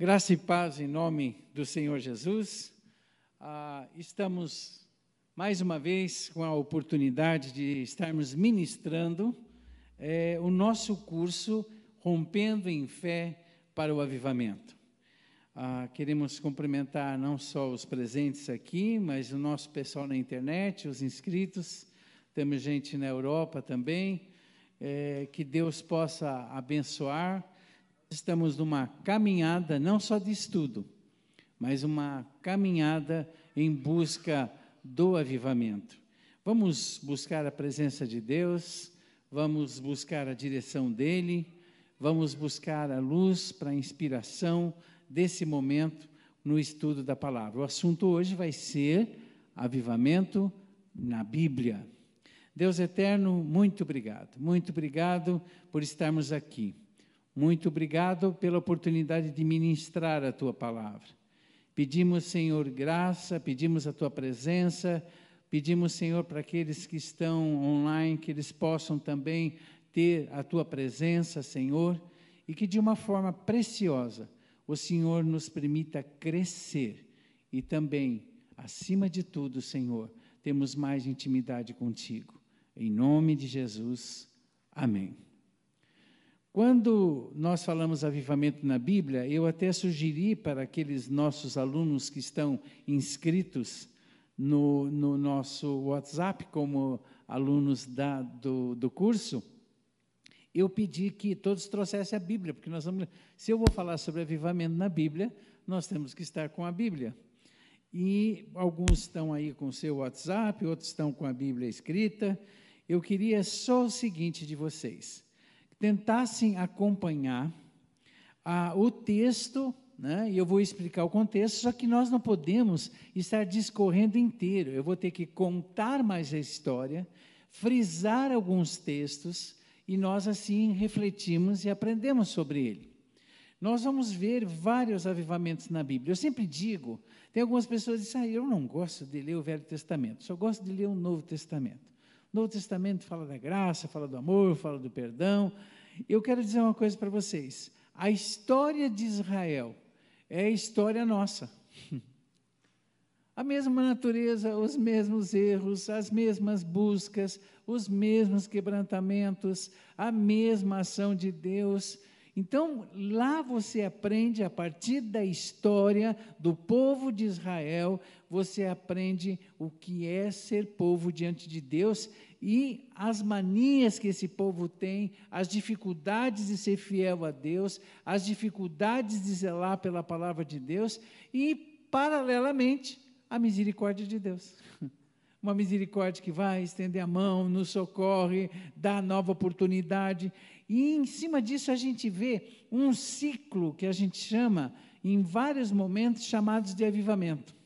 Graça e paz em nome do Senhor Jesus. Ah, estamos mais uma vez com a oportunidade de estarmos ministrando é, o nosso curso Rompendo em Fé para o Avivamento. Ah, queremos cumprimentar não só os presentes aqui, mas o nosso pessoal na internet, os inscritos. Temos gente na Europa também. É, que Deus possa abençoar estamos numa caminhada não só de estudo, mas uma caminhada em busca do avivamento. Vamos buscar a presença de Deus, vamos buscar a direção dele, vamos buscar a luz para a inspiração desse momento no estudo da palavra. O assunto hoje vai ser avivamento na Bíblia. Deus eterno, muito obrigado, muito obrigado por estarmos aqui. Muito obrigado pela oportunidade de ministrar a tua palavra. Pedimos, Senhor, graça, pedimos a tua presença, pedimos, Senhor, para aqueles que estão online, que eles possam também ter a tua presença, Senhor, e que de uma forma preciosa o Senhor nos permita crescer e também, acima de tudo, Senhor, temos mais intimidade contigo. Em nome de Jesus. Amém. Quando nós falamos avivamento na Bíblia, eu até sugeri para aqueles nossos alunos que estão inscritos no, no nosso WhatsApp, como alunos da, do, do curso, eu pedi que todos trouxessem a Bíblia, porque nós vamos. Se eu vou falar sobre avivamento na Bíblia, nós temos que estar com a Bíblia. E alguns estão aí com o seu WhatsApp, outros estão com a Bíblia escrita. Eu queria só o seguinte de vocês tentassem acompanhar ah, o texto, né, e eu vou explicar o contexto, só que nós não podemos estar discorrendo inteiro. Eu vou ter que contar mais a história, frisar alguns textos, e nós assim refletimos e aprendemos sobre ele. Nós vamos ver vários avivamentos na Bíblia. Eu sempre digo, tem algumas pessoas que dizem, ah, eu não gosto de ler o Velho Testamento, só gosto de ler o Novo Testamento. O Novo Testamento fala da graça, fala do amor, fala do perdão. Eu quero dizer uma coisa para vocês: a história de Israel é a história nossa. A mesma natureza, os mesmos erros, as mesmas buscas, os mesmos quebrantamentos, a mesma ação de Deus. Então, lá você aprende, a partir da história do povo de Israel, você aprende o que é ser povo diante de Deus e as manias que esse povo tem, as dificuldades de ser fiel a Deus, as dificuldades de zelar pela palavra de Deus e, paralelamente, a misericórdia de Deus. Uma misericórdia que vai estender a mão, nos socorre, dá nova oportunidade. E em cima disso a gente vê um ciclo que a gente chama, em vários momentos, chamados de avivamento.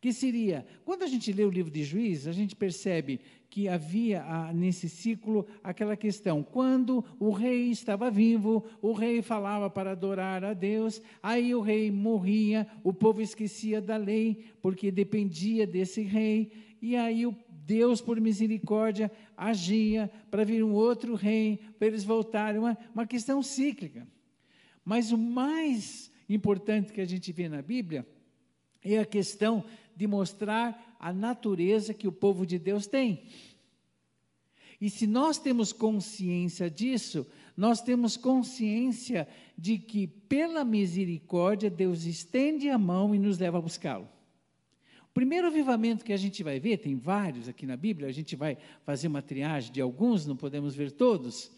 Que seria, quando a gente lê o livro de Juízes, a gente percebe que havia ah, nesse ciclo aquela questão: quando o rei estava vivo, o rei falava para adorar a Deus, aí o rei morria, o povo esquecia da lei, porque dependia desse rei, e aí o Deus, por misericórdia, agia para vir um outro rei, para eles voltarem, uma, uma questão cíclica. Mas o mais importante que a gente vê na Bíblia é a questão de mostrar a natureza que o povo de Deus tem. E se nós temos consciência disso, nós temos consciência de que, pela misericórdia, Deus estende a mão e nos leva a buscá-lo primeiro avivamento que a gente vai ver, tem vários aqui na Bíblia, a gente vai fazer uma triagem de alguns, não podemos ver todos,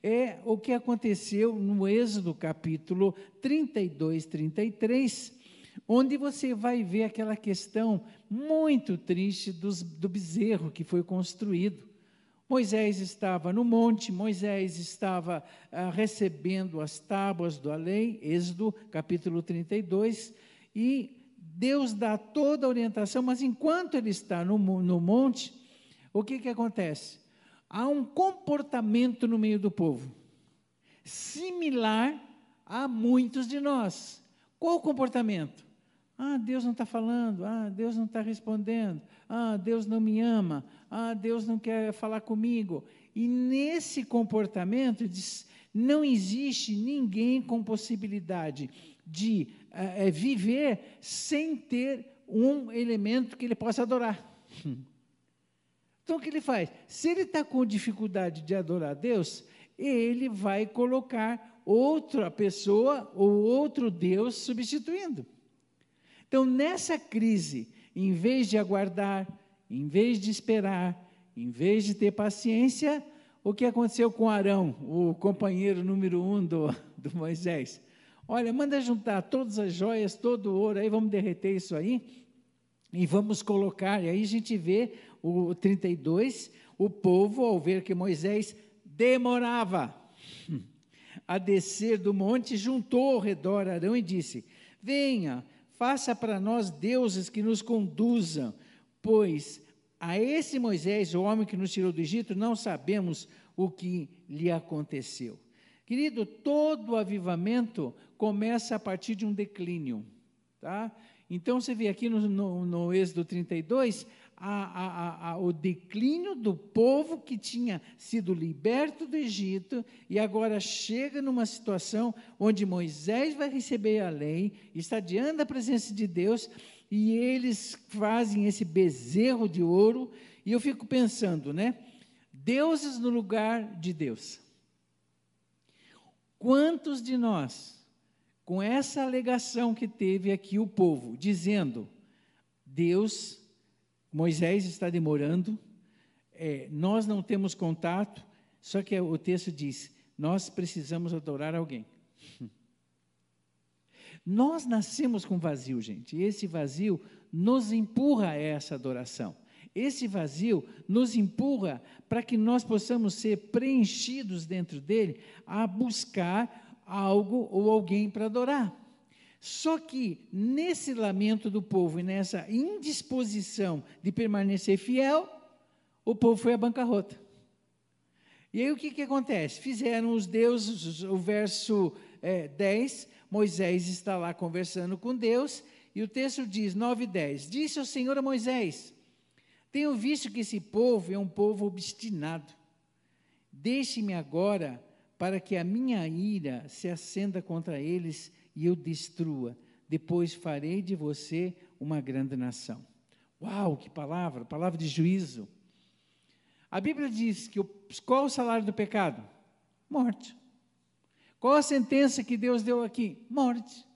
é o que aconteceu no Êxodo capítulo 32, 33, onde você vai ver aquela questão muito triste dos, do bezerro que foi construído. Moisés estava no monte, Moisés estava ah, recebendo as tábuas da lei, Êxodo capítulo 32, e Deus dá toda a orientação, mas enquanto ele está no, no monte, o que, que acontece? Há um comportamento no meio do povo, similar a muitos de nós. Qual o comportamento? Ah, Deus não está falando, ah, Deus não está respondendo, ah, Deus não me ama, ah, Deus não quer falar comigo. E nesse comportamento, não existe ninguém com possibilidade de é, viver sem ter um elemento que ele possa adorar. Então, o que ele faz? Se ele está com dificuldade de adorar a Deus, ele vai colocar outra pessoa ou outro Deus substituindo. Então, nessa crise, em vez de aguardar, em vez de esperar, em vez de ter paciência, o que aconteceu com Arão, o companheiro número um do, do Moisés? Olha, manda juntar todas as joias, todo o ouro, aí vamos derreter isso aí e vamos colocar. E aí a gente vê o 32, o povo, ao ver que Moisés demorava a descer do monte, juntou ao redor Arão e disse: Venha, faça para nós deuses que nos conduzam, pois a esse Moisés, o homem que nos tirou do Egito, não sabemos o que lhe aconteceu. Querido, todo avivamento começa a partir de um declínio, tá? Então você vê aqui no, no, no Êxodo 32 a, a, a, o declínio do povo que tinha sido liberto do Egito e agora chega numa situação onde Moisés vai receber a lei, está diante da presença de Deus e eles fazem esse bezerro de ouro. E eu fico pensando, né? Deuses no lugar de Deus. Quantos de nós, com essa alegação que teve aqui o povo, dizendo, Deus Moisés está demorando, é, nós não temos contato, só que o texto diz: nós precisamos adorar alguém. Nós nascemos com vazio, gente, e esse vazio nos empurra a essa adoração. Esse vazio nos empurra para que nós possamos ser preenchidos dentro dele a buscar algo ou alguém para adorar. Só que nesse lamento do povo e nessa indisposição de permanecer fiel, o povo foi à bancarrota. E aí o que, que acontece? Fizeram os deuses, o verso é, 10, Moisés está lá conversando com Deus, e o texto diz, 9 e 10, Disse o Senhor a Moisés, tenho visto que esse povo é um povo obstinado. Deixe-me agora para que a minha ira se acenda contra eles e eu destrua. Depois farei de você uma grande nação. Uau, que palavra, palavra de juízo. A Bíblia diz que o, qual o salário do pecado? Morte. Qual a sentença que Deus deu aqui? Morte.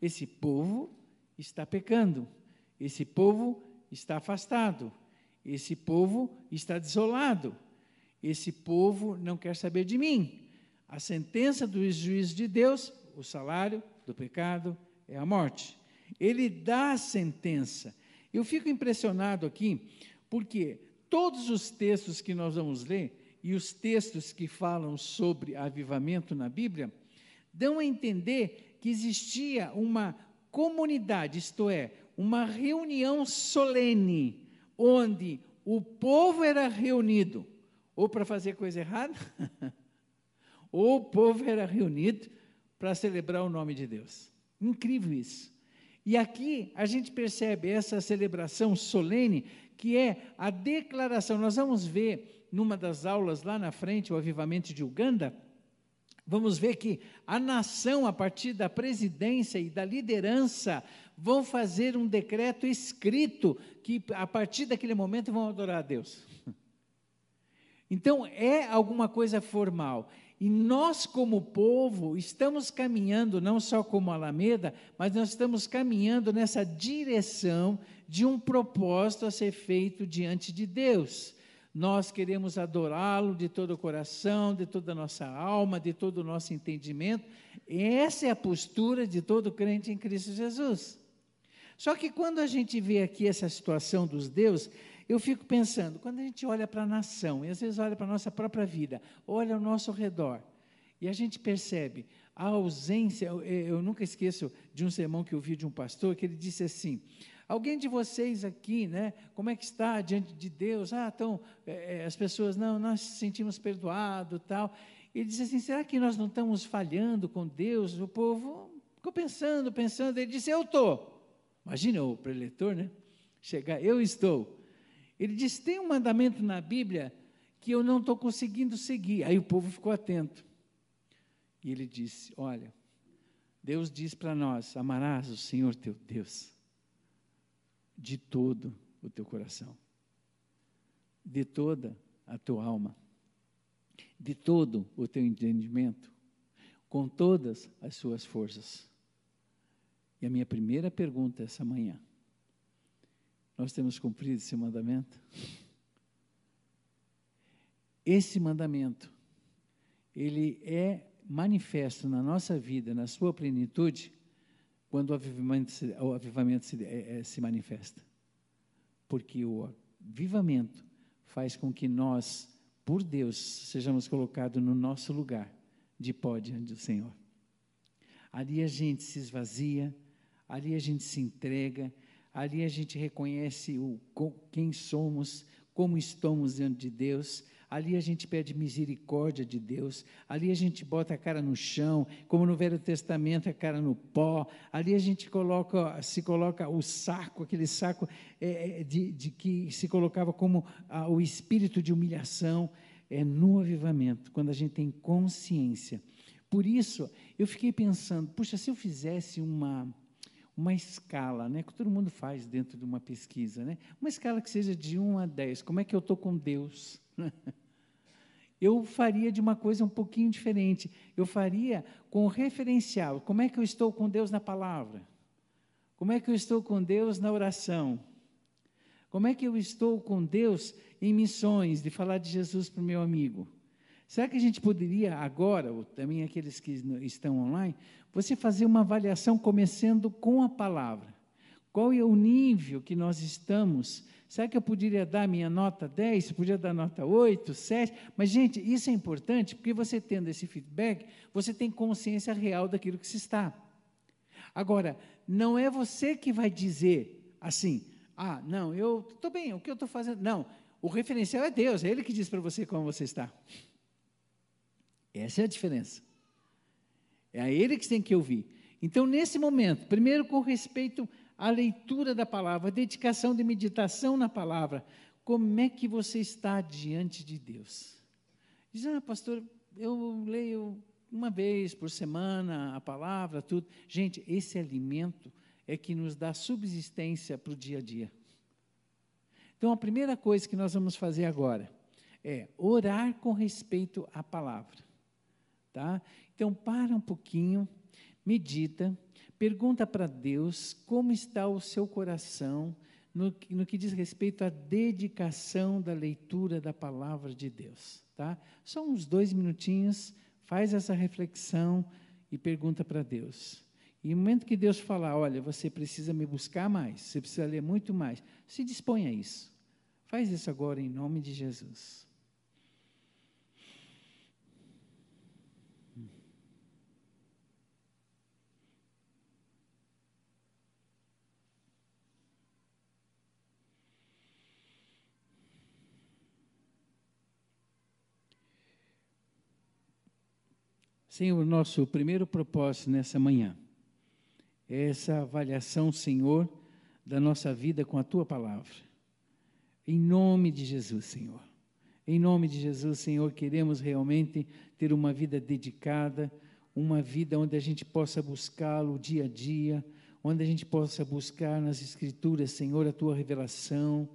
Esse povo está pecando. Esse povo está afastado. Esse povo está desolado. Esse povo não quer saber de mim. A sentença do juízo de Deus o salário do pecado é a morte. Ele dá a sentença. Eu fico impressionado aqui, porque todos os textos que nós vamos ler e os textos que falam sobre avivamento na Bíblia dão a entender que existia uma comunidade, isto é, uma reunião solene, onde o povo era reunido, ou para fazer coisa errada, ou o povo era reunido para celebrar o nome de Deus. Incrível isso. E aqui a gente percebe essa celebração solene, que é a declaração. Nós vamos ver numa das aulas lá na frente, o avivamento de Uganda, vamos ver que a nação, a partir da presidência e da liderança, vão fazer um decreto escrito que a partir daquele momento vão adorar a Deus. Então é alguma coisa formal. E nós, como povo, estamos caminhando, não só como Alameda, mas nós estamos caminhando nessa direção de um propósito a ser feito diante de Deus. Nós queremos adorá-lo de todo o coração, de toda a nossa alma, de todo o nosso entendimento. Essa é a postura de todo crente em Cristo Jesus. Só que quando a gente vê aqui essa situação dos deuses, eu fico pensando, quando a gente olha para a nação, e às vezes olha para a nossa própria vida, olha ao nosso redor, e a gente percebe a ausência, eu, eu nunca esqueço de um sermão que eu de um pastor, que ele disse assim, Alguém de vocês aqui, né? Como é que está diante de Deus? Ah, então, é, as pessoas, não, nós nos sentimos perdoados, tal. Ele disse assim, será que nós não estamos falhando com Deus? O povo ficou pensando, pensando. Ele disse, eu estou. Imagina o preletor, né? Chegar, eu estou. Ele disse: tem um mandamento na Bíblia que eu não estou conseguindo seguir. Aí o povo ficou atento. E ele disse: Olha, Deus diz para nós: amarás o Senhor teu Deus de todo o teu coração, de toda a tua alma, de todo o teu entendimento, com todas as suas forças. E a minha primeira pergunta essa manhã: nós temos cumprido esse mandamento? Esse mandamento, ele é manifesto na nossa vida, na sua plenitude, quando o avivamento se, o avivamento se, é, é, se manifesta. Porque o avivamento faz com que nós, por Deus, sejamos colocados no nosso lugar de pó diante do Senhor. Ali a gente se esvazia, ali a gente se entrega, ali a gente reconhece o, quem somos, como estamos diante de Deus, ali a gente pede misericórdia de Deus, ali a gente bota a cara no chão, como no Velho Testamento a cara no pó, ali a gente coloca, se coloca o saco, aquele saco é, é de, de, que se colocava como ah, o espírito de humilhação, é no avivamento, quando a gente tem consciência. Por isso, eu fiquei pensando, puxa, se eu fizesse uma uma escala, né, que todo mundo faz dentro de uma pesquisa, né? Uma escala que seja de 1 a 10. Como é que eu estou com Deus? eu faria de uma coisa um pouquinho diferente. Eu faria com referencial. Como é que eu estou com Deus na palavra? Como é que eu estou com Deus na oração? Como é que eu estou com Deus em missões, de falar de Jesus para o meu amigo? Será que a gente poderia agora, ou também aqueles que estão online, você fazer uma avaliação começando com a palavra? Qual é o nível que nós estamos? Será que eu poderia dar minha nota 10? Podia dar nota 8, 7? Mas, gente, isso é importante porque você tendo esse feedback, você tem consciência real daquilo que se está. Agora, não é você que vai dizer assim, ah, não, eu estou bem, o que eu estou fazendo? Não, o referencial é Deus, é Ele que diz para você como você está. Essa é a diferença. É a ele que tem que ouvir. Então, nesse momento, primeiro com respeito à leitura da palavra, a dedicação de meditação na palavra, como é que você está diante de Deus? Diz, ah, pastor, eu leio uma vez por semana a palavra, tudo. Gente, esse alimento é que nos dá subsistência para o dia a dia. Então, a primeira coisa que nós vamos fazer agora é orar com respeito à palavra. Tá? Então, para um pouquinho, medita, pergunta para Deus como está o seu coração no, no, que diz respeito à dedicação da leitura da palavra de Deus. Tá? Só uns dois minutinhos, faz essa reflexão e pergunta para Deus. E no momento que Deus falar, olha, você precisa me buscar mais, você precisa ler muito mais, se dispõe a isso. Faz isso agora em nome de Jesus. Senhor, nosso primeiro propósito nessa manhã é essa avaliação, Senhor, da nossa vida com a tua palavra. Em nome de Jesus, Senhor. Em nome de Jesus, Senhor, queremos realmente ter uma vida dedicada, uma vida onde a gente possa buscá-lo dia a dia, onde a gente possa buscar nas Escrituras, Senhor, a tua revelação,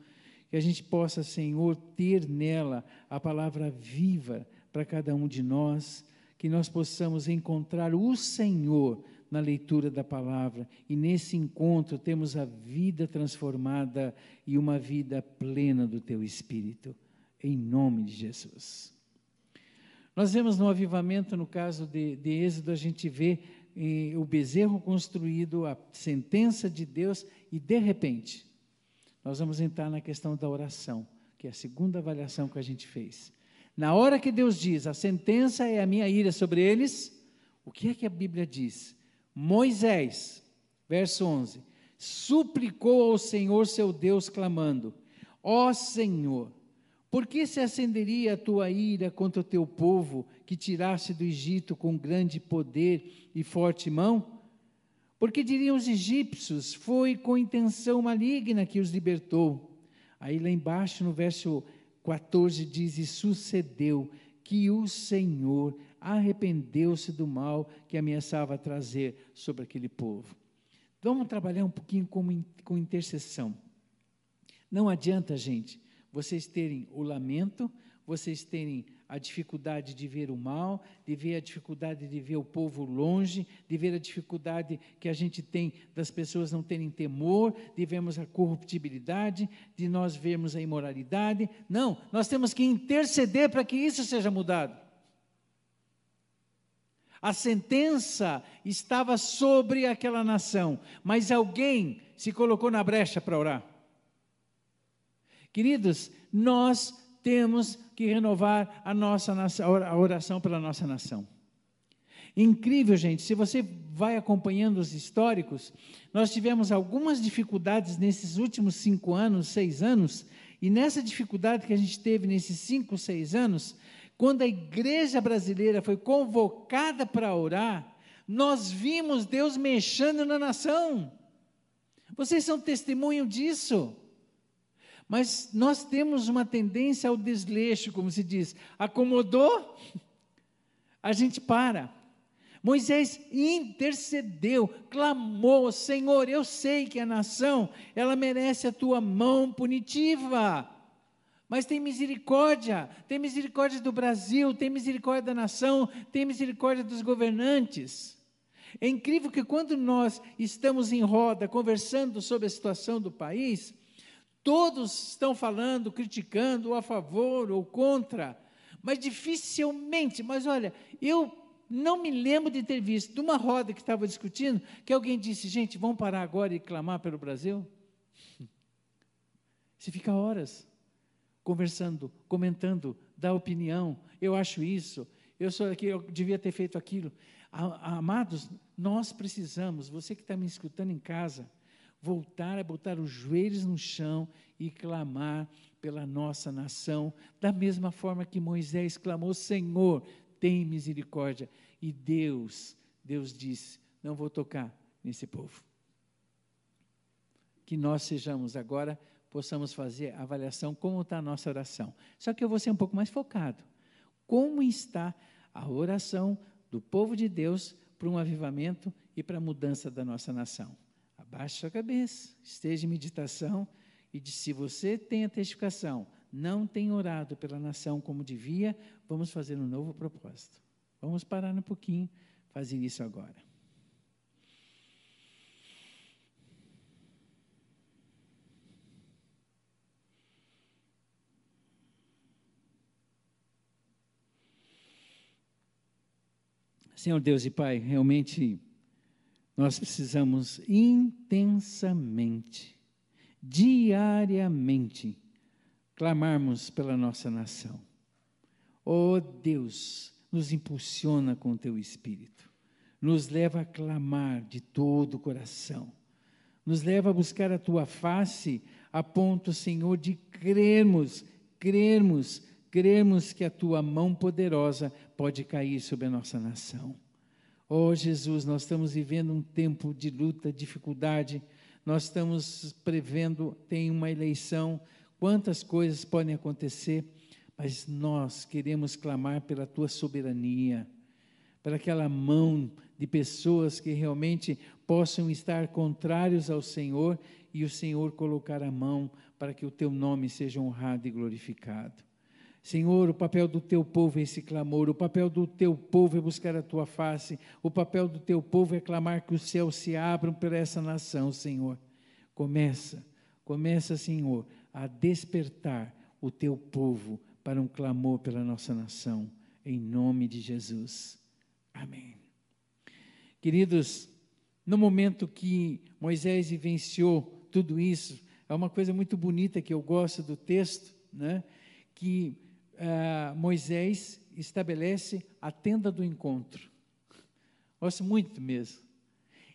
que a gente possa, Senhor, ter nela a palavra viva para cada um de nós que nós possamos encontrar o Senhor na leitura da palavra e nesse encontro temos a vida transformada e uma vida plena do teu Espírito, em nome de Jesus. Nós vemos no avivamento, no caso de, de Êxodo, a gente vê eh, o bezerro construído, a sentença de Deus, e de repente, nós vamos entrar na questão da oração, que é a segunda avaliação que a gente fez. Na hora que Deus diz, a sentença é a minha ira sobre eles, o que é que a Bíblia diz? Moisés, verso 11, suplicou ao Senhor seu Deus, clamando: Ó oh Senhor, por que se acenderia a tua ira contra o teu povo, que tiraste do Egito com grande poder e forte mão? Porque diriam os egípcios: Foi com intenção maligna que os libertou. Aí lá embaixo, no verso 14 diz: E sucedeu que o Senhor arrependeu-se do mal que ameaçava trazer sobre aquele povo. Vamos trabalhar um pouquinho com, com intercessão. Não adianta, gente, vocês terem o lamento, vocês terem a dificuldade de ver o mal, de ver a dificuldade de ver o povo longe, de ver a dificuldade que a gente tem das pessoas não terem temor, de vermos a corruptibilidade, de nós vermos a imoralidade. Não, nós temos que interceder para que isso seja mudado. A sentença estava sobre aquela nação, mas alguém se colocou na brecha para orar. Queridos, nós temos que renovar a nossa a oração pela nossa nação. Incrível, gente, se você vai acompanhando os históricos, nós tivemos algumas dificuldades nesses últimos cinco anos, seis anos, e nessa dificuldade que a gente teve nesses cinco, seis anos, quando a igreja brasileira foi convocada para orar, nós vimos Deus mexendo na nação. Vocês são testemunho disso. Mas nós temos uma tendência ao desleixo, como se diz. Acomodou, a gente para. Moisés intercedeu, clamou: Senhor, eu sei que a nação, ela merece a tua mão punitiva. Mas tem misericórdia, tem misericórdia do Brasil, tem misericórdia da nação, tem misericórdia dos governantes. É incrível que quando nós estamos em roda conversando sobre a situação do país, Todos estão falando, criticando, a favor ou contra, mas dificilmente, mas olha, eu não me lembro de ter visto, de uma roda que estava discutindo, que alguém disse, gente, vamos parar agora e clamar pelo Brasil? Você fica horas conversando, comentando, dá opinião, eu acho isso, eu sou aqui, eu devia ter feito aquilo. Amados, nós precisamos, você que está me escutando em casa, voltar a botar os joelhos no chão e clamar pela nossa nação, da mesma forma que Moisés clamou: Senhor, tem misericórdia. E Deus, Deus disse: Não vou tocar nesse povo. Que nós sejamos agora, possamos fazer a avaliação como está a nossa oração. Só que eu vou ser um pouco mais focado. Como está a oração do povo de Deus para um avivamento e para a mudança da nossa nação? Baixe a cabeça, esteja em meditação e de, se você tem a testificação, não tem orado pela nação como devia, vamos fazer um novo propósito. Vamos parar um pouquinho, fazer isso agora. Senhor Deus e Pai, realmente nós precisamos intensamente, diariamente, clamarmos pela nossa nação. Oh Deus, nos impulsiona com o teu espírito, nos leva a clamar de todo o coração, nos leva a buscar a tua face, a ponto, Senhor, de crermos, crermos, crermos que a tua mão poderosa pode cair sobre a nossa nação. Oh Jesus, nós estamos vivendo um tempo de luta, dificuldade, nós estamos prevendo, tem uma eleição, quantas coisas podem acontecer, mas nós queremos clamar pela tua soberania, para aquela mão de pessoas que realmente possam estar contrários ao Senhor e o Senhor colocar a mão para que o teu nome seja honrado e glorificado. Senhor, o papel do teu povo é esse clamor, o papel do teu povo é buscar a tua face, o papel do teu povo é clamar que os céus se abram para essa nação, Senhor. Começa, começa, Senhor, a despertar o teu povo para um clamor pela nossa nação, em nome de Jesus. Amém. Queridos, no momento que Moisés vivenciou tudo isso, é uma coisa muito bonita que eu gosto do texto, né? Que uh, Moisés estabelece a tenda do encontro. Gosto muito mesmo.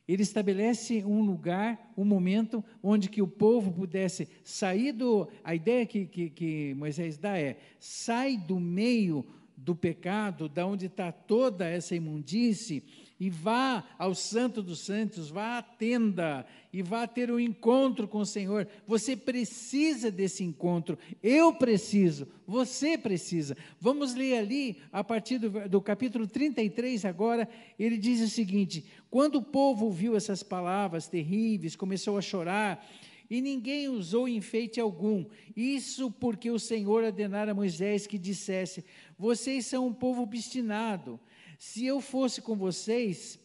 Ele estabelece um lugar, um momento onde que o povo pudesse sair do. A ideia que, que, que Moisés dá é: sai do meio do pecado, da onde está toda essa imundície, e vá ao Santo dos Santos, vá à tenda e vá ter um encontro com o Senhor. Você precisa desse encontro. Eu preciso, você precisa. Vamos ler ali, a partir do, do capítulo 33, agora, ele diz o seguinte: quando o povo ouviu essas palavras terríveis, começou a chorar e ninguém usou enfeite algum. Isso porque o Senhor ordenara a Moisés que dissesse: Vocês são um povo obstinado. Se eu fosse com vocês,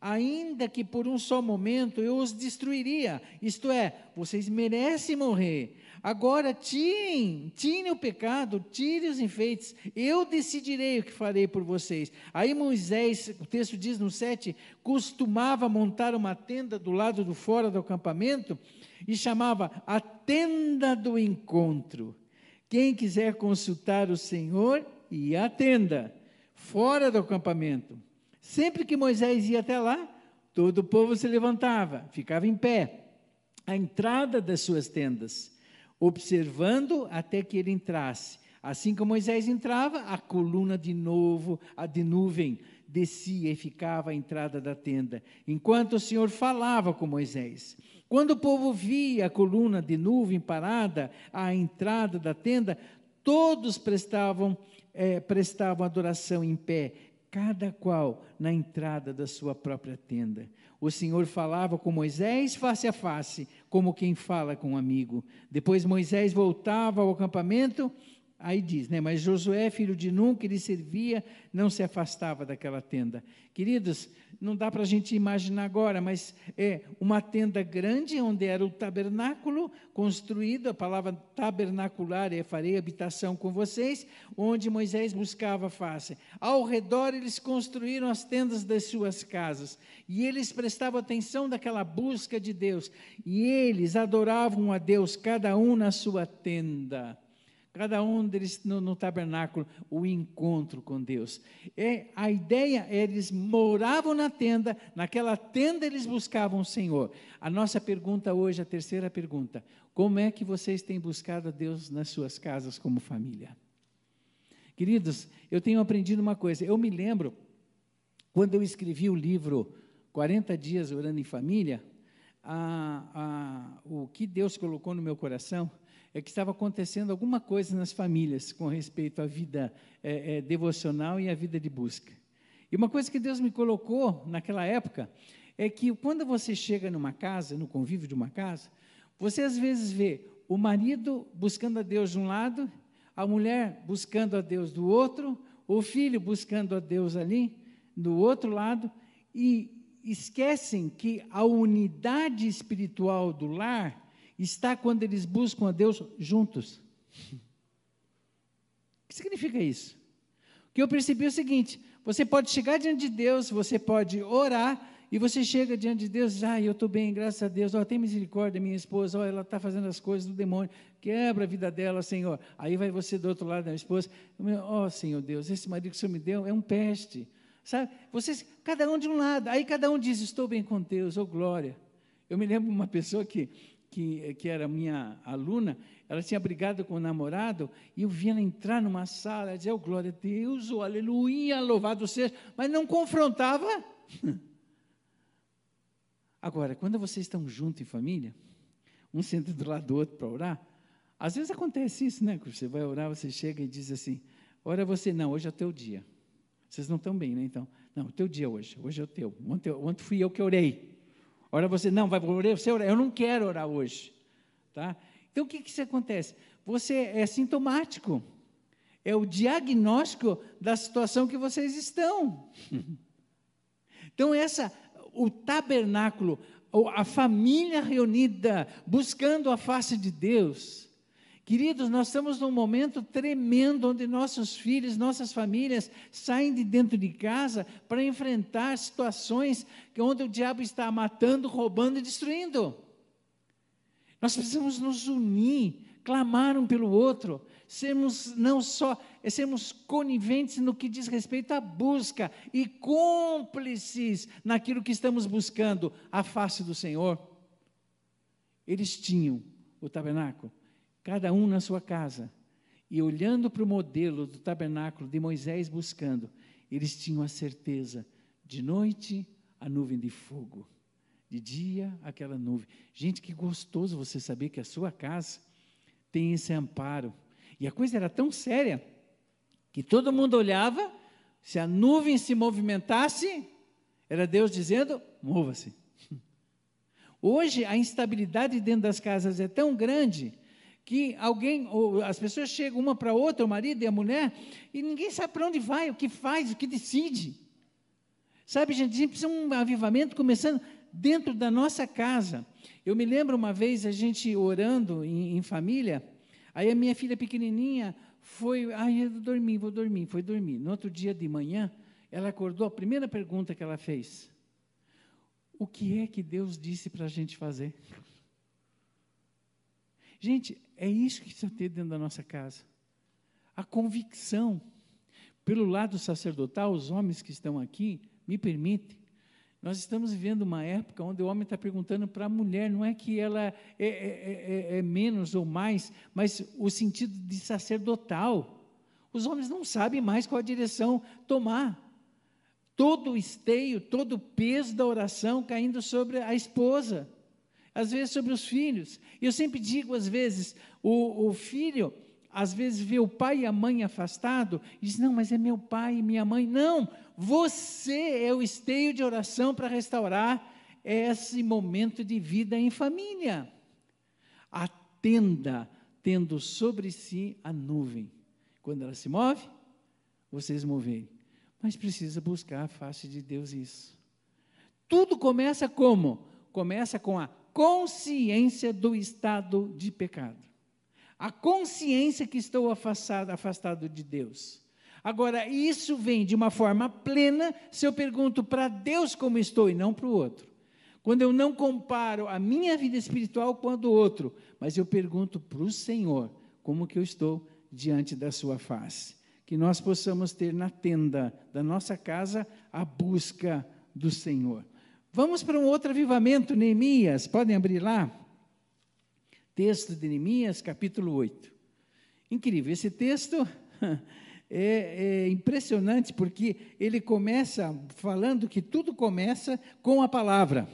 ainda que por um só momento eu os destruiria. Isto é, vocês merecem morrer. Agora tirem, tirem o pecado, tirem os enfeites, eu decidirei o que farei por vocês. Aí Moisés, o texto diz no 7, costumava montar uma tenda do lado do fora do acampamento e chamava a tenda do encontro. Quem quiser consultar o Senhor, ia à tenda, fora do acampamento. Sempre que Moisés ia até lá, todo o povo se levantava, ficava em pé, à entrada das suas tendas, observando até que ele entrasse. Assim que Moisés entrava, a coluna de novo, a de nuvem, descia e ficava à entrada da tenda, enquanto o Senhor falava com Moisés. Quando o povo via a coluna de nuvem parada à entrada da tenda, todos prestavam, é, prestavam adoração em pé, cada qual na entrada da sua própria tenda. O Senhor falava com Moisés face a face, como quem fala com um amigo. Depois Moisés voltava ao acampamento Aí diz, né? Mas Josué, filho de Nun, que lhe servia, não se afastava daquela tenda. Queridos, não dá para a gente imaginar agora, mas é uma tenda grande, onde era o tabernáculo construído, a palavra tabernacular é farei habitação com vocês, onde Moisés buscava face. Ao redor eles construíram as tendas das suas casas, e eles prestavam atenção daquela busca de Deus, e eles adoravam a Deus, cada um na sua tenda cada um deles no, no, tabernáculo, o encontro com Deus. É, a ideia é eles moravam na tenda, naquela tenda eles buscavam o Senhor. A nossa pergunta hoje, a terceira pergunta: como é que vocês têm buscado a Deus nas suas casas como família? Queridos, eu tenho aprendido uma coisa. Eu me lembro, quando eu escrevi o livro 40 Dias Orando em Família, a, a, o que Deus colocou no meu coração é que estava acontecendo alguma coisa nas famílias com respeito à vida é, é, devocional e à vida de busca. E uma coisa que Deus me colocou naquela época é que quando você chega numa casa, no convívio de uma casa, você às vezes vê o marido buscando a Deus de um lado, a mulher buscando a Deus do outro, o filho buscando a Deus ali, do outro lado, e esquecem que a unidade espiritual do lar está quando eles buscam a Deus juntos. O que significa isso? O que eu percebi é o seguinte: você pode chegar diante de Deus, você pode orar, e você chega diante de Deus, ah, eu estou bem, graças a Deus, oh, tem misericórdia, minha esposa, oh, ela está fazendo as coisas do demônio, quebra a vida dela, Senhor. Aí vai você do outro lado da esposa, oh, Senhor Deus, esse marido que o Senhor me deu é um peste. Sabe? Vocês, cada um de um lado, aí cada um diz, estou bem com Deus, oh glória. Eu me lembro de uma pessoa que que, que era minha aluna, ela tinha brigado com o namorado, e eu via ela entrar numa sala, dizer, oh, glória a Deus, oh, aleluia, louvado seja, mas não confrontava. Agora, quando vocês estão juntos em família, um senta do lado do outro para orar, às vezes acontece isso, né? Você vai orar, você chega e diz assim, ora você, não, hoje é o teu dia. Vocês não estão bem, né? Então, não, o teu dia hoje, hoje é o teu. Ontem, ontem fui eu que orei. Ora você, não, vai orar, você orar. Eu não quero orar hoje. Tá? Então, o que, que acontece? Você é sintomático. É o diagnóstico da situação que vocês estão. Então, essa, o tabernáculo, a família reunida, buscando a face de Deus, Queridos, nós estamos num momento tremendo onde nossos filhos, nossas famílias saem de dentro de casa para enfrentar situações onde o diabo está matando, roubando e destruindo. Nós precisamos nos unir, clamar um pelo outro, sermos não só, é sermos coniventes no que diz respeito à busca e cúmplices naquilo que estamos buscando, a face do Senhor. Eles tinham o tabernáculo cada um na sua casa. e olhando para o modelo do tabernáculo de Moisés buscando, eles tinham a certeza: de noite a nuvem de fogo, de dia aquela nuvem. Gente, que gostoso você saber que a sua casa tem esse amparo. E a coisa era tão séria que todo mundo olhava, se a nuvem se movimentasse, era Deus dizendo: mova-se. Hoje a instabilidade dentro das casas é tão grande que alguém, as pessoas chegam uma para outra, o marido e a mulher, e ninguém sabe para onde vai, o que faz, o que decide. Sabe, gente, a gente precisa um avivamento começando dentro da nossa casa. Eu me lembro uma vez a gente orando em, em família, aí a minha filha pequenininha foi, ai, eu vou dormir, vou dormir, foi dormir. No outro dia de manhã, ela acordou, a primeira pergunta que ela fez: O que é que Deus disse para a gente fazer? Gente, é isso que precisa ter dentro da nossa casa. A convicção. Pelo lado sacerdotal, os homens que estão aqui, me permitem, nós estamos vivendo uma época onde o homem está perguntando para a mulher, não é que ela é, é, é, é, é, menos ou mais, mas o sentido de sacerdotal. Os homens não sabem mais qual a direção tomar. Todo o esteio, todo o peso da oração caindo sobre a esposa às vezes sobre os filhos. Eu sempre digo, às vezes, o, o filho, às vezes vê o pai e a mãe afastado, e diz: Não, mas é meu pai e minha mãe. Não, você é o esteio de oração para restaurar esse momento de vida em família. Atenda, tendo sobre si a nuvem. Quando ela se move, vocês movem. Mas precisa buscar a face de Deus isso. Tudo começa como? Começa com a consciência do estado de pecado. A consciência que estou afastado, afastado de Deus. Agora, isso vem de uma forma plena se eu pergunto para Deus como estou e não para o outro. Quando eu não comparo a minha vida espiritual com a do outro, mas eu pergunto para o Senhor como que eu estou diante da sua face. Que nós possamos ter na tenda da nossa casa a busca do Senhor. Vamos para um outro avivamento, Neemias, podem abrir lá? Texto de Neemias, capítulo 8. Incrível, esse texto é, é, impressionante porque ele começa falando que tudo começa com a palavra.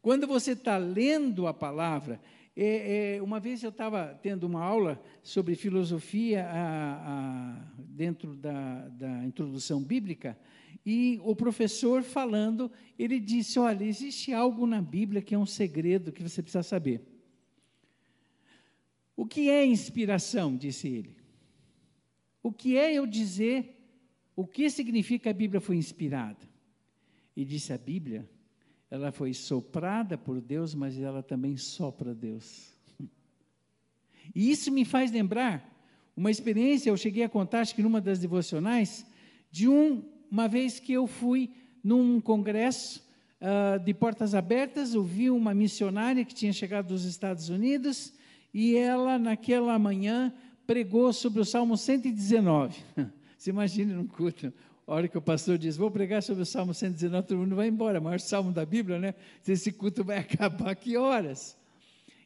Quando você está lendo a palavra, é, é, uma vez eu estava tendo uma aula sobre filosofia a, a, dentro da, da introdução bíblica, e o professor falando, ele disse: Olha, existe algo na Bíblia que é um segredo que você precisa saber. O que é inspiração? disse ele. O que é eu dizer o que significa a Bíblia foi inspirada? E disse: A Bíblia, ela foi soprada por Deus, mas ela também sopra Deus. E isso me faz lembrar uma experiência, eu cheguei a contar, acho que numa das devocionais, de um uma vez que eu fui num congresso uh, de portas abertas, ouvi uma missionária que tinha chegado dos Estados Unidos e ela, naquela manhã, pregou sobre o Salmo 119. Você imagina num culto, a hora que o pastor diz, vou pregar sobre o Salmo 119, todo mundo vai embora, o maior salmo da Bíblia, né? Esse culto vai acabar, que horas?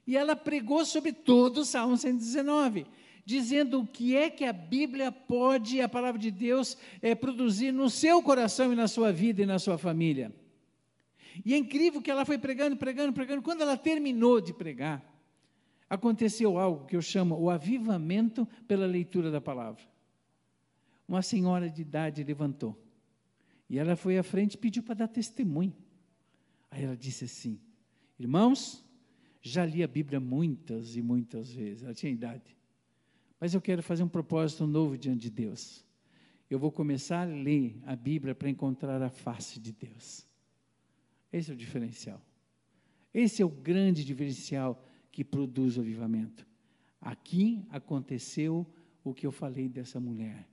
E ela pregou sobre todo o Salmo 119 dizendo o que é que a Bíblia pode, a palavra de Deus, é, produzir no seu coração e na sua vida e na sua família. E é incrível que ela foi pregando, pregando, pregando. Quando ela terminou de pregar, aconteceu algo que eu chamo o avivamento pela leitura da palavra. Uma senhora de idade levantou. E ela foi à frente e pediu para dar testemunho. Aí ela disse assim: Irmãos, já li a Bíblia muitas e muitas vezes. Ela tinha idade. Mas eu quero fazer um propósito novo diante de Deus. Eu vou começar a ler a Bíblia para encontrar a face de Deus. Esse é o diferencial. Esse é o grande diferencial que produz o avivamento. Aqui aconteceu o que eu falei dessa mulher.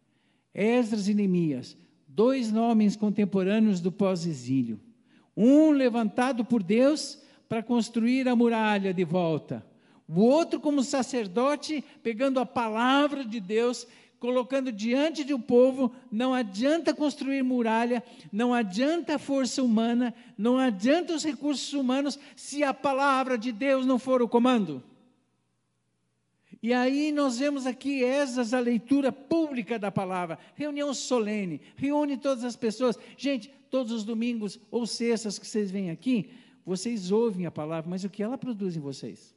Esdras e Neemias, dois nomes contemporâneos do pós-exílio. Um levantado por Deus para construir a muralha de volta o outro, como sacerdote, pegando a palavra de Deus, colocando diante de um povo, não adianta construir muralha, não adianta força humana, não adianta os recursos humanos, se a palavra de Deus não for o comando. E aí nós vemos aqui Esdras, a leitura pública da palavra, reunião solene, reúne todas as pessoas. Gente, todos os domingos ou sextas que vocês vêm aqui, vocês ouvem a palavra, mas o que ela produz em vocês?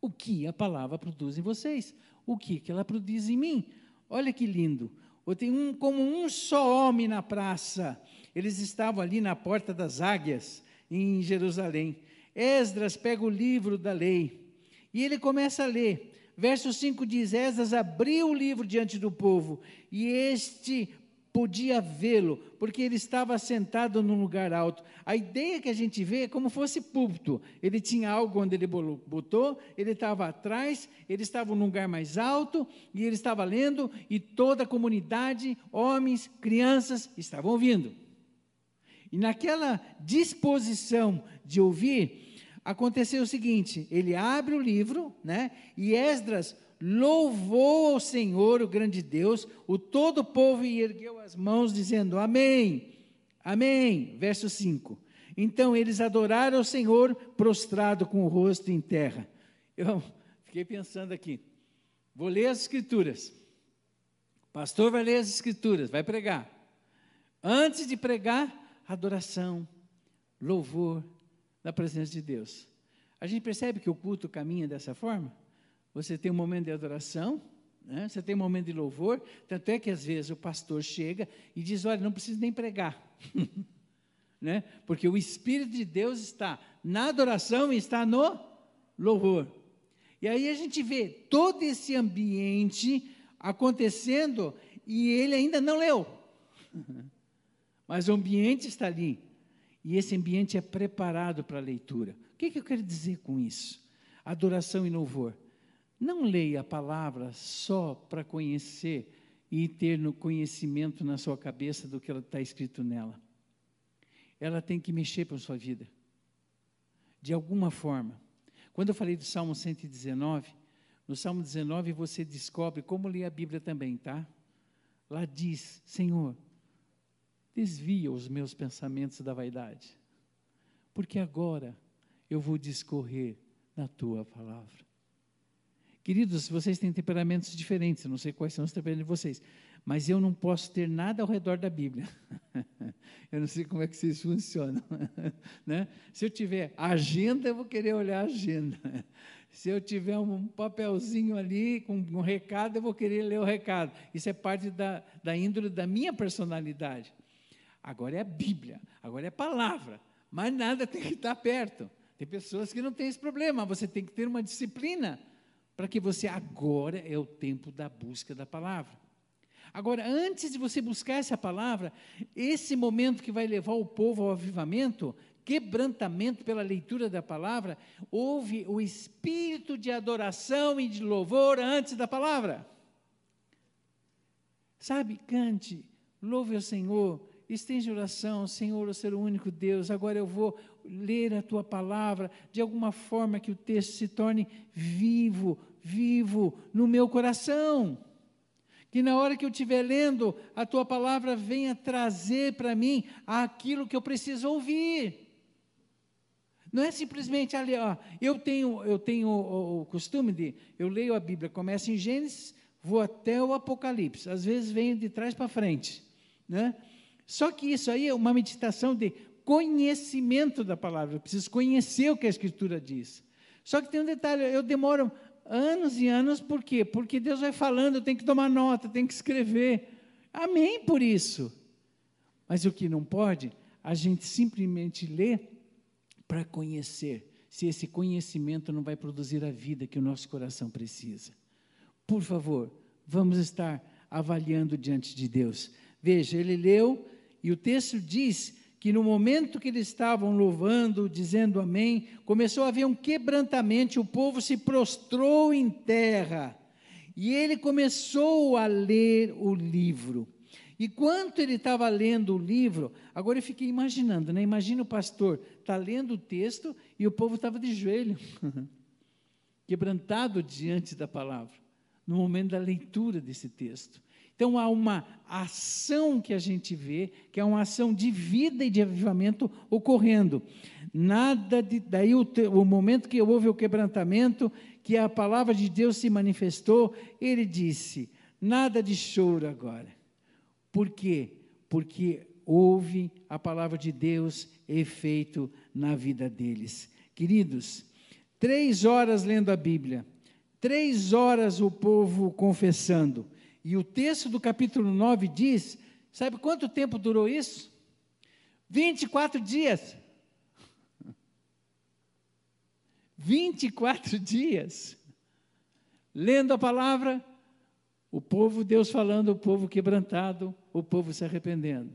O que a palavra produz em vocês? O que, que ela produz em mim? Olha que lindo. Eu tenho um, como um só homem na praça. Eles estavam ali na porta das águias, em Jerusalém. Esdras pega o livro da lei e ele começa a ler. Verso 5 diz: Esdras abriu o livro diante do povo, e este podia vê-lo, porque ele estava sentado num lugar alto. A ideia que a gente vê é como fosse púlpito. Ele tinha algo onde ele botou, ele estava atrás, ele estava num lugar mais alto, e ele estava lendo, e toda a comunidade, homens, crianças, estavam ouvindo. E naquela disposição de ouvir, aconteceu o seguinte: ele abre o livro, né? E Esdras louvou ao Senhor, o grande Deus, o todo o povo e ergueu as mãos, dizendo: Amém, Amém. Verso 5. Então eles adoraram o Senhor, prostrado com o rosto em terra. Eu fiquei pensando aqui, vou ler as Escrituras. O pastor vai ler as Escrituras, vai pregar. Antes de pregar, adoração, louvor, na presença de Deus. A gente percebe que o culto caminha dessa forma? Você tem um momento de adoração, né? você tem um momento de louvor, tanto é que às vezes o pastor chega e diz: Olha, não precisa nem pregar. né? Porque o Espírito de Deus está na adoração e está no louvor. E aí a gente vê todo esse ambiente acontecendo e ele ainda não leu. Mas o ambiente está ali. E esse ambiente é preparado para a leitura. O que, que eu quero dizer com isso? Adoração e louvor. Não leia a palavra só para conhecer e ter no conhecimento na sua cabeça do que está escrito nela. Ela tem que mexer para a sua vida. De alguma forma. Quando eu falei do Salmo 119, no Salmo 19 você descobre como ler a Bíblia também, tá? Lá diz: Senhor, desvia os meus pensamentos da vaidade, porque agora eu vou discorrer na tua palavra. Queridos, vocês têm temperamentos diferentes, não sei quais são os temperamentos de vocês, mas eu não posso ter nada ao redor da Bíblia. eu não sei como é que vocês funcionam. né? Se eu tiver agenda, eu vou querer olhar a agenda. Se eu tiver um papelzinho ali com um recado, eu vou querer ler o recado. Isso é parte da, da índole da minha personalidade. Agora é a Bíblia, agora é a palavra, mas nada tem que estar perto. Tem pessoas que não têm esse problema, você tem que ter uma disciplina para que você agora é o tempo da busca da palavra. Agora, antes de você buscar essa palavra, esse momento que vai levar o povo ao avivamento, quebrantamento pela leitura da palavra, houve o espírito de adoração e de louvor antes da palavra. Sabe, cante, louve o Senhor, Estende oração, Senhor, o ser o único Deus. Agora eu vou ler a tua palavra de alguma forma que o texto se torne vivo, vivo no meu coração. Que na hora que eu estiver lendo, a tua palavra venha trazer para mim aquilo que eu preciso ouvir. Não é simplesmente ali, ó, eu tenho, eu tenho o, o, costume de, eu leio a Bíblia, começo em Gênesis, vou até o Apocalipse, às vezes venho de trás para frente, né? Só que isso aí é uma meditação de conhecimento da palavra. Eu preciso conhecer o que a Escritura diz. Só que tem um detalhe, eu demoro anos e anos, por quê? Porque Deus vai falando, eu tenho que tomar nota, tenho que escrever. Amém por isso. Mas o que não pode, a gente simplesmente lê para conhecer, se esse conhecimento não vai produzir a vida que o nosso coração precisa. Por favor, vamos estar avaliando diante de Deus. Veja, ele leu e o texto diz que no momento que eles estavam louvando, dizendo amém, começou a haver um quebrantamento, o povo se prostrou em terra. E ele começou a ler o livro. E quanto ele estava lendo o livro, agora eu fiquei imaginando, né? Imagina o pastor está lendo o texto e o povo estava de joelho, quebrantado diante da palavra, no momento da leitura desse texto. Então há uma ação que a gente vê, que é uma ação de vida e de avivamento ocorrendo. Nada de, daí o, o momento que houve o quebrantamento, que a palavra de Deus se manifestou, ele disse: nada de choro agora. Por quê? Porque houve a palavra de Deus efeito na vida deles. Queridos, três horas lendo a Bíblia, três horas o povo confessando, e o texto do capítulo 9 diz: sabe quanto tempo durou isso? 24 dias. 24 dias. Lendo a palavra, o povo, Deus falando, o povo quebrantado, o povo se arrependendo.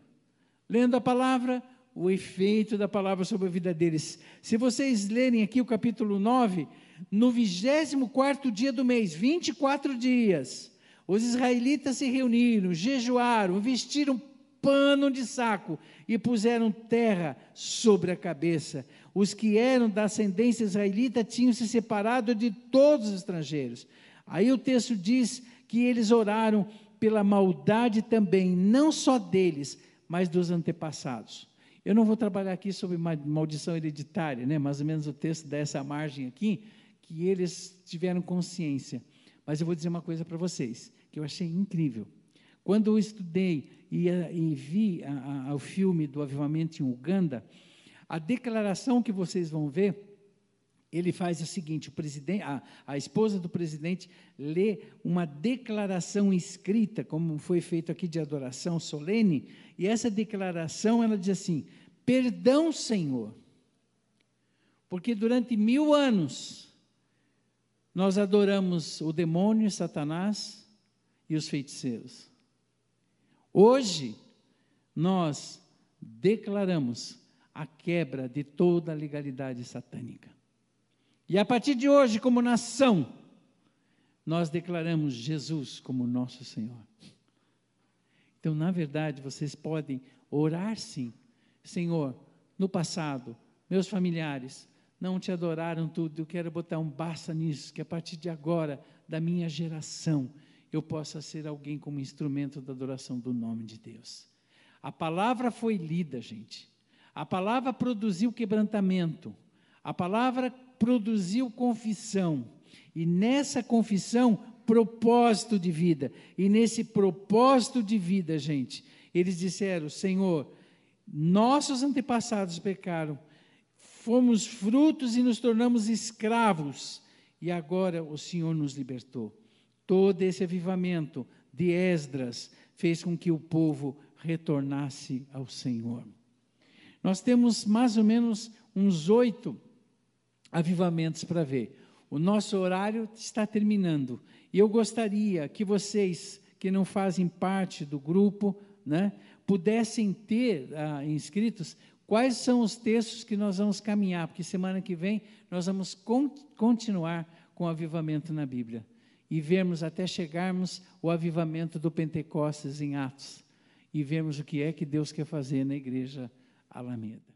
Lendo a palavra, o efeito da palavra sobre a vida deles. Se vocês lerem aqui o capítulo 9, no 24 dia do mês, 24 dias, os israelitas se reuniram, jejuaram, vestiram pano de saco e puseram terra sobre a cabeça. Os que eram da ascendência israelita tinham se separado de todos os estrangeiros. Aí o texto diz que eles oraram pela maldade também, não só deles, mas dos antepassados. Eu não vou trabalhar aqui sobre maldição hereditária, né? mais ou menos o texto dessa margem aqui, que eles tiveram consciência. Mas eu vou dizer uma coisa para vocês, que eu achei incrível. Quando eu estudei e, e vi a, a, o filme do avivamento em Uganda, a declaração que vocês vão ver ele faz o seguinte: o presidente, a, a, esposa do presidente lê uma declaração escrita, como foi feito aqui de adoração solene, e essa declaração ela diz assim: Perdão, Senhor, porque durante mil anos nós adoramos o demônio, Satanás e os feiticeiros. Hoje nós declaramos a quebra de toda a legalidade satânica. E a partir de hoje, como nação, nós declaramos Jesus como nosso Senhor. Então, na verdade, vocês podem orar sim. Senhor, no passado, meus familiares não te adoraram tudo, eu quero botar um basta nisso, que a partir de agora, da minha geração, eu possa ser alguém como instrumento da adoração do nome de Deus. A palavra foi lida, gente. A palavra produziu quebrantamento. A palavra produziu confissão. E nessa confissão, propósito de vida. E nesse propósito de vida, gente, eles disseram: Senhor, nossos antepassados pecaram, fomos frutos e nos tornamos escravos, e agora o Senhor nos libertou. Todo esse avivamento de Esdras fez com que o povo retornasse ao Senhor. Nós temos mais ou menos uns oito avivamentos para ver. O nosso horário está terminando. E eu gostaria que vocês, que não fazem parte do grupo, né, pudessem ter ah, inscritos quais são os textos que nós vamos caminhar, porque semana que vem nós vamos con continuar com o avivamento na Bíblia e vermos até chegarmos o avivamento do Pentecostes em Atos e vermos o que é que Deus quer fazer na igreja Alameda.